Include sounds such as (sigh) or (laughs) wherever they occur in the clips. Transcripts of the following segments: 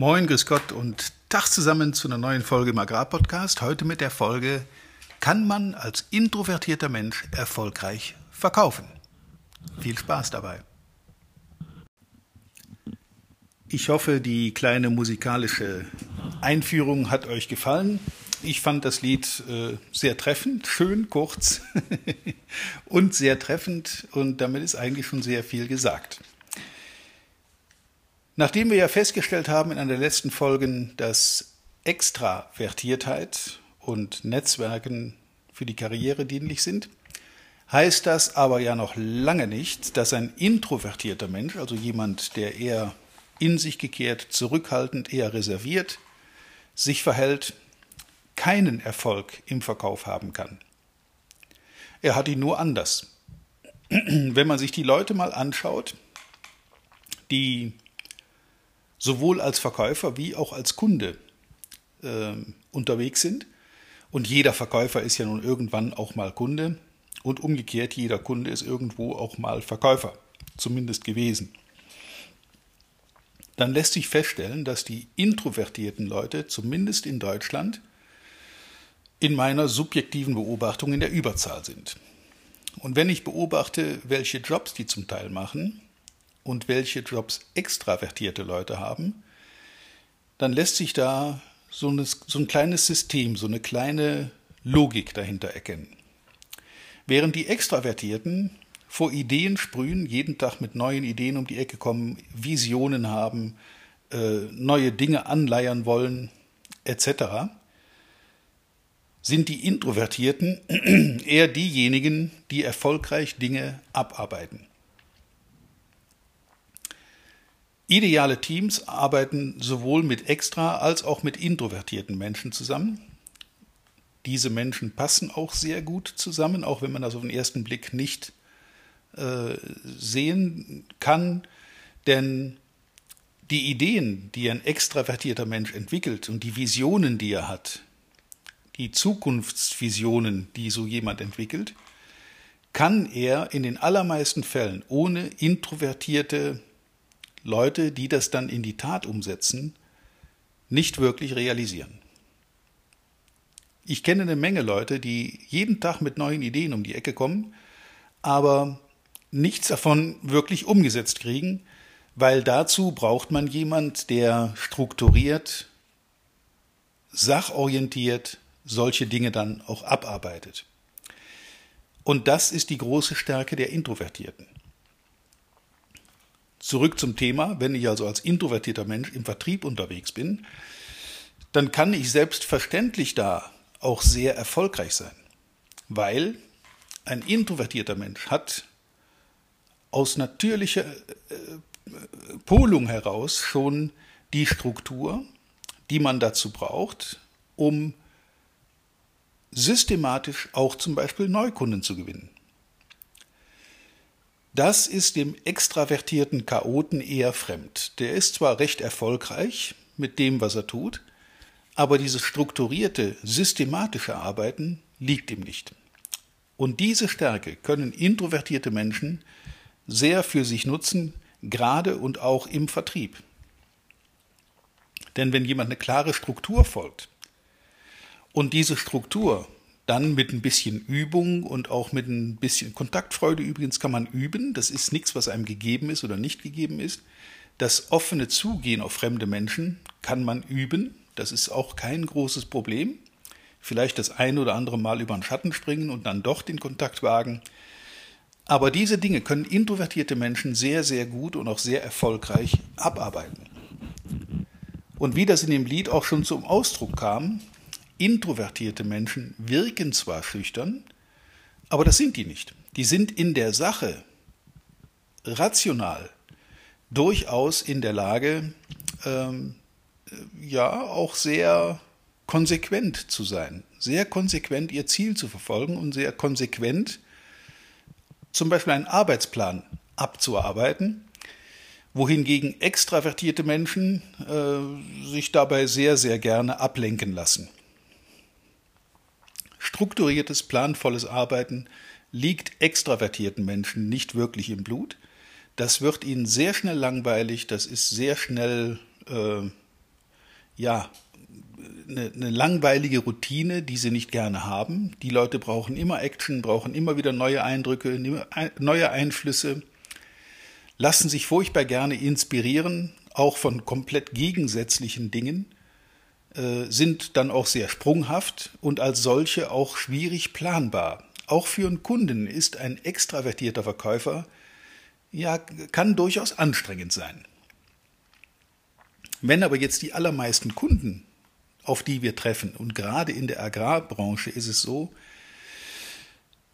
Moin, grüß Gott und Tag zusammen zu einer neuen Folge im Agrarpodcast. Heute mit der Folge, kann man als introvertierter Mensch erfolgreich verkaufen? Viel Spaß dabei. Ich hoffe, die kleine musikalische Einführung hat euch gefallen. Ich fand das Lied äh, sehr treffend, schön, kurz (laughs) und sehr treffend und damit ist eigentlich schon sehr viel gesagt. Nachdem wir ja festgestellt haben in einer der letzten Folgen, dass Extravertiertheit und Netzwerken für die Karriere dienlich sind, heißt das aber ja noch lange nicht, dass ein introvertierter Mensch, also jemand, der eher in sich gekehrt, zurückhaltend, eher reserviert, sich verhält, keinen Erfolg im Verkauf haben kann. Er hat ihn nur anders. (clears throat) Wenn man sich die Leute mal anschaut, die sowohl als Verkäufer wie auch als Kunde äh, unterwegs sind. Und jeder Verkäufer ist ja nun irgendwann auch mal Kunde. Und umgekehrt, jeder Kunde ist irgendwo auch mal Verkäufer, zumindest gewesen. Dann lässt sich feststellen, dass die introvertierten Leute, zumindest in Deutschland, in meiner subjektiven Beobachtung in der Überzahl sind. Und wenn ich beobachte, welche Jobs die zum Teil machen, und welche Jobs extravertierte Leute haben, dann lässt sich da so, eine, so ein kleines System, so eine kleine Logik dahinter erkennen. Während die Extravertierten vor Ideen sprühen, jeden Tag mit neuen Ideen um die Ecke kommen, Visionen haben, äh, neue Dinge anleiern wollen, etc., sind die Introvertierten (clears throat) eher diejenigen, die erfolgreich Dinge abarbeiten. Ideale Teams arbeiten sowohl mit extra als auch mit introvertierten Menschen zusammen. Diese Menschen passen auch sehr gut zusammen, auch wenn man das auf den ersten Blick nicht äh, sehen kann. Denn die Ideen, die ein extravertierter Mensch entwickelt und die Visionen, die er hat, die Zukunftsvisionen, die so jemand entwickelt, kann er in den allermeisten Fällen ohne introvertierte Leute, die das dann in die Tat umsetzen, nicht wirklich realisieren. Ich kenne eine Menge Leute, die jeden Tag mit neuen Ideen um die Ecke kommen, aber nichts davon wirklich umgesetzt kriegen, weil dazu braucht man jemand, der strukturiert, sachorientiert solche Dinge dann auch abarbeitet. Und das ist die große Stärke der Introvertierten. Zurück zum Thema, wenn ich also als introvertierter Mensch im Vertrieb unterwegs bin, dann kann ich selbstverständlich da auch sehr erfolgreich sein, weil ein introvertierter Mensch hat aus natürlicher äh, Polung heraus schon die Struktur, die man dazu braucht, um systematisch auch zum Beispiel Neukunden zu gewinnen. Das ist dem extravertierten Chaoten eher fremd. Der ist zwar recht erfolgreich mit dem, was er tut, aber dieses strukturierte, systematische Arbeiten liegt ihm nicht. Und diese Stärke können introvertierte Menschen sehr für sich nutzen, gerade und auch im Vertrieb. Denn wenn jemand eine klare Struktur folgt und diese Struktur dann mit ein bisschen Übung und auch mit ein bisschen Kontaktfreude übrigens kann man üben. Das ist nichts, was einem gegeben ist oder nicht gegeben ist. Das offene Zugehen auf fremde Menschen kann man üben. Das ist auch kein großes Problem. Vielleicht das ein oder andere Mal über den Schatten springen und dann doch den Kontakt wagen. Aber diese Dinge können introvertierte Menschen sehr, sehr gut und auch sehr erfolgreich abarbeiten. Und wie das in dem Lied auch schon zum Ausdruck kam, Introvertierte Menschen wirken zwar schüchtern, aber das sind die nicht. Die sind in der Sache rational durchaus in der Lage, ähm, ja, auch sehr konsequent zu sein, sehr konsequent ihr Ziel zu verfolgen und sehr konsequent zum Beispiel einen Arbeitsplan abzuarbeiten, wohingegen extravertierte Menschen äh, sich dabei sehr, sehr gerne ablenken lassen. Strukturiertes, planvolles Arbeiten liegt extravertierten Menschen nicht wirklich im Blut. Das wird ihnen sehr schnell langweilig, das ist sehr schnell äh, ja, eine, eine, langweilige Routine, die sie nicht gerne haben. Die Leute brauchen immer Action, brauchen immer wieder neue Eindrücke, neue Einflüsse, lassen sich furchtbar gerne inspirieren, auch von komplett gegensätzlichen Dingen, sind dann auch sehr sprunghaft und als solche auch schwierig planbar. Auch für einen Kunden ist ein extravertierter Verkäufer ja, kann durchaus anstrengend sein. Wenn aber jetzt die allermeisten Kunden, auf die wir treffen, und gerade in der Agrarbranche ist es so,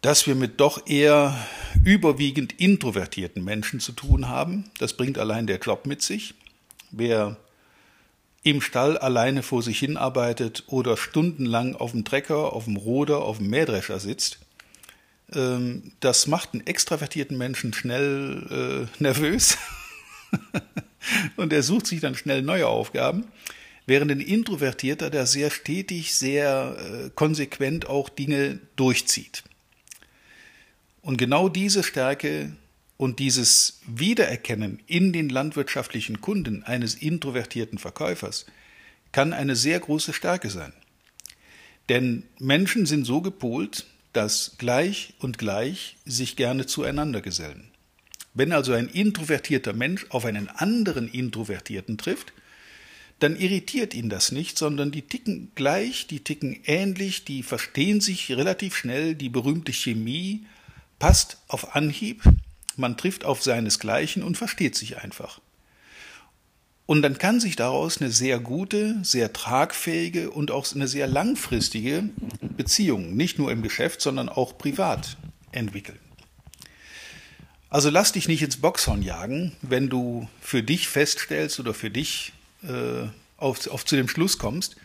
dass wir mit doch eher überwiegend introvertierten Menschen zu tun haben, das bringt allein der Job mit sich. Wer im Stall alleine vor sich hin arbeitet oder stundenlang auf dem Trecker, auf dem Roder, auf dem Mähdrescher sitzt, ähm, das macht einen extravertierten Menschen schnell äh, (laughs) nervös (laughs) und er sucht sich dann schnell neue Aufgaben, während ein Introvertierter, der sehr stetig, sehr äh, konsequent auch Dinge durchzieht. Und genau diese Stärke und dieses Wiedererkennen in den landwirtschaftlichen Kunden eines introvertierten Verkäufers kann eine sehr große Stärke sein. Denn Menschen sind so gepolt, dass gleich und gleich sich gerne zueinander gesellen. Wenn also ein introvertierter Mensch auf einen anderen Introvertierten trifft, dann irritiert ihn das nicht, sondern die ticken gleich, die ticken ähnlich, die verstehen sich relativ schnell, die berühmte Chemie passt auf Anhieb, man trifft auf seinesgleichen und versteht sich einfach. Und dann kann sich daraus eine sehr gute, sehr tragfähige und auch eine sehr langfristige Beziehung, nicht nur im Geschäft, sondern auch privat entwickeln. Also lass dich nicht ins Boxhorn jagen, wenn du für dich feststellst oder für dich äh, auf, auf zu dem Schluss kommst,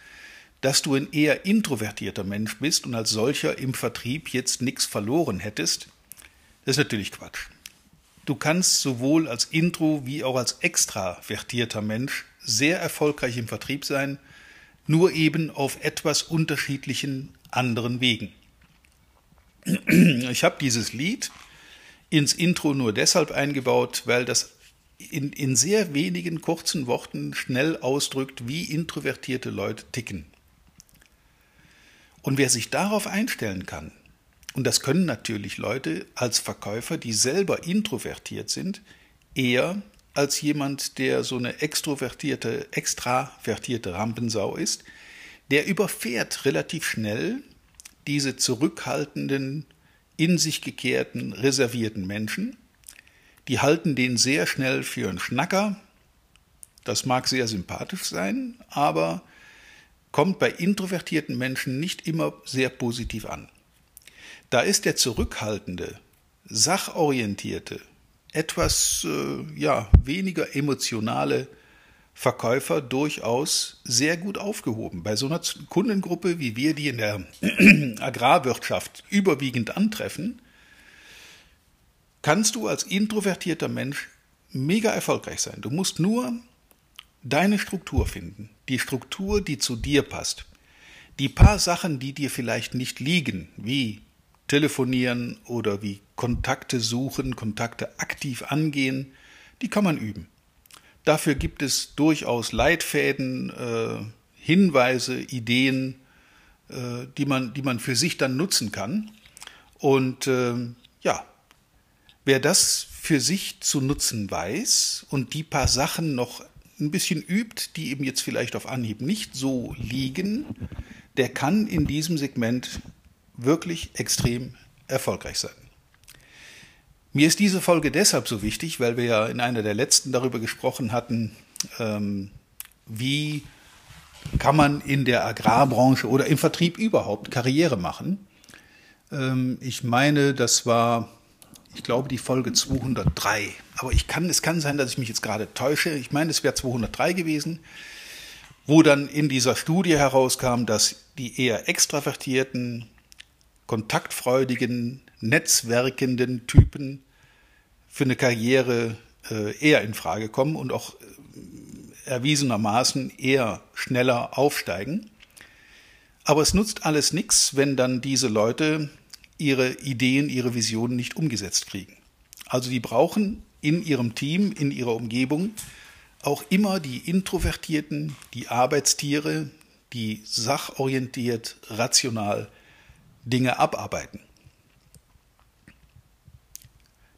dass du ein eher introvertierter Mensch bist und als solcher im Vertrieb jetzt nichts verloren hättest. Das ist natürlich Quatsch. Du kannst sowohl als Intro wie auch als extravertierter Mensch sehr erfolgreich im Vertrieb sein, nur eben auf etwas unterschiedlichen anderen Wegen. Ich habe dieses Lied ins Intro nur deshalb eingebaut, weil das in, in sehr wenigen kurzen Worten schnell ausdrückt, wie introvertierte Leute ticken. Und wer sich darauf einstellen kann, und das können natürlich Leute als Verkäufer, die selber introvertiert sind, eher als jemand, der so eine extrovertierte, extravertierte Rampensau ist, der überfährt relativ schnell diese zurückhaltenden, in sich gekehrten, reservierten Menschen. Die halten den sehr schnell für einen Schnacker. Das mag sehr sympathisch sein, aber kommt bei introvertierten Menschen nicht immer sehr positiv an. Da ist der zurückhaltende, sachorientierte, etwas äh, ja, weniger emotionale Verkäufer durchaus sehr gut aufgehoben. Bei so einer Kundengruppe, wie wir die in der (clears throat) Agrarwirtschaft überwiegend antreffen, kannst du als introvertierter Mensch mega erfolgreich sein. Du musst nur deine Struktur finden, die Struktur, die zu dir passt. Die paar Sachen, die dir vielleicht nicht liegen, wie telefonieren oder wie Kontakte suchen, Kontakte aktiv angehen, die kann man üben. Dafür gibt es durchaus Leitfäden, äh, Hinweise, Ideen, äh, die, man, die man für sich dann nutzen kann. Und äh, ja, wer das für sich zu nutzen weiß und die paar Sachen noch ein bisschen übt, die eben jetzt vielleicht auf Anhieb nicht so liegen, der kann in diesem Segment wirklich extrem erfolgreich sein. Mir ist diese Folge deshalb so wichtig, weil wir ja in einer der letzten darüber gesprochen hatten, ähm, wie kann man in der Agrarbranche oder im Vertrieb überhaupt Karriere machen. Ähm, ich meine, das war, ich glaube, die Folge 203. Aber ich kann, es kann sein, dass ich mich jetzt gerade täusche. Ich meine, es wäre 203 gewesen, wo dann in dieser Studie herauskam, dass die eher extravertierten, kontaktfreudigen, netzwerkenden Typen für eine Karriere äh, eher in Frage kommen und auch äh, erwiesenermaßen eher schneller aufsteigen. Aber es nutzt alles nichts, wenn dann diese Leute ihre Ideen, ihre Visionen nicht umgesetzt kriegen. Also die brauchen in ihrem Team, in ihrer Umgebung auch immer die Introvertierten, die Arbeitstiere, die sachorientiert, rational Dinge abarbeiten.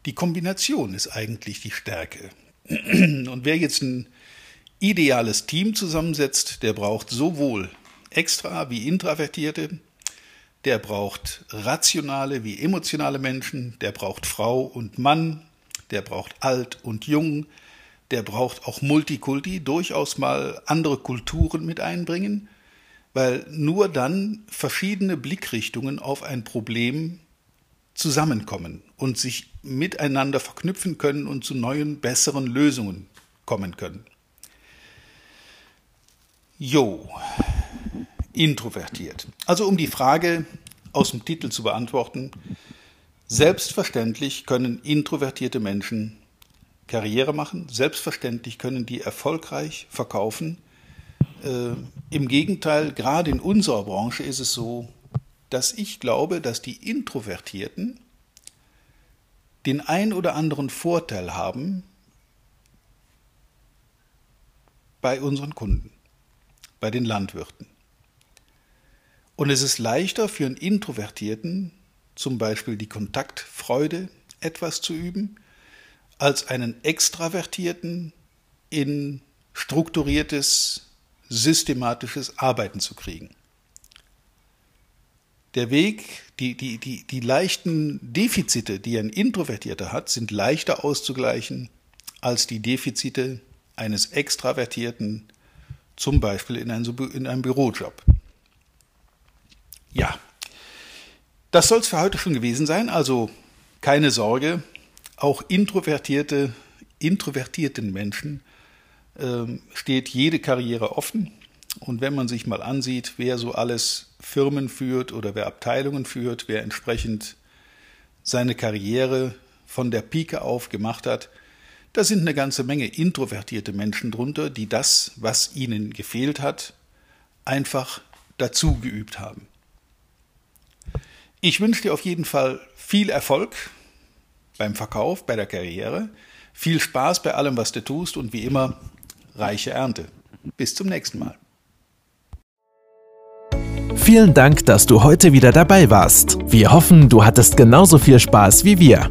Die Kombination ist eigentlich die Stärke. (clears throat) Und wer jetzt ein ideales Team zusammensetzt, der braucht sowohl extra wie introvertierte, der braucht rationale wie emotionale Menschen, der braucht Frau und Mann, der braucht alt und jung, der braucht auch Multikulti, durchaus mal andere Kulturen mit einbringen, weil nur dann verschiedene Blickrichtungen auf ein Problem zusammenkommen und sich miteinander verknüpfen können und zu neuen, besseren Lösungen kommen können. Jo, introvertiert. Also um die Frage aus dem Titel zu beantworten, selbstverständlich können introvertierte Menschen Karriere machen, selbstverständlich können die erfolgreich verkaufen. Äh, Im Gegenteil, gerade in unserer Branche ist es so, dass ich glaube, dass die Introvertierten den ein oder anderen Vorteil haben bei unseren Kunden, bei den Landwirten. Und es ist leichter für einen Introvertierten, zum Beispiel die Kontaktfreude etwas zu üben, als einen Extravertierten in strukturiertes, systematisches Arbeiten zu kriegen. Der Weg, die, die, die, die leichten Defizite, die ein Introvertierter hat, sind leichter auszugleichen als die Defizite eines Extravertierten, zum Beispiel in einem, in einem Bürojob. Ja, das soll es für heute schon gewesen sein. Also keine Sorge, auch introvertierte, introvertierten Menschen steht jede Karriere offen. Und wenn man sich mal ansieht, wer so alles Firmen führt oder wer Abteilungen führt, wer entsprechend seine Karriere von der Pike auf gemacht hat, da sind eine ganze Menge introvertierte Menschen drunter, die das, was ihnen gefehlt hat, einfach dazu geübt haben. Ich wünsche dir auf jeden Fall viel Erfolg beim Verkauf, bei der Karriere, viel Spaß bei allem, was du tust und wie immer reiche Ernte. Bis zum nächsten Mal. Vielen Dank, dass du heute wieder dabei warst. Wir hoffen, du hattest genauso viel Spaß wie wir.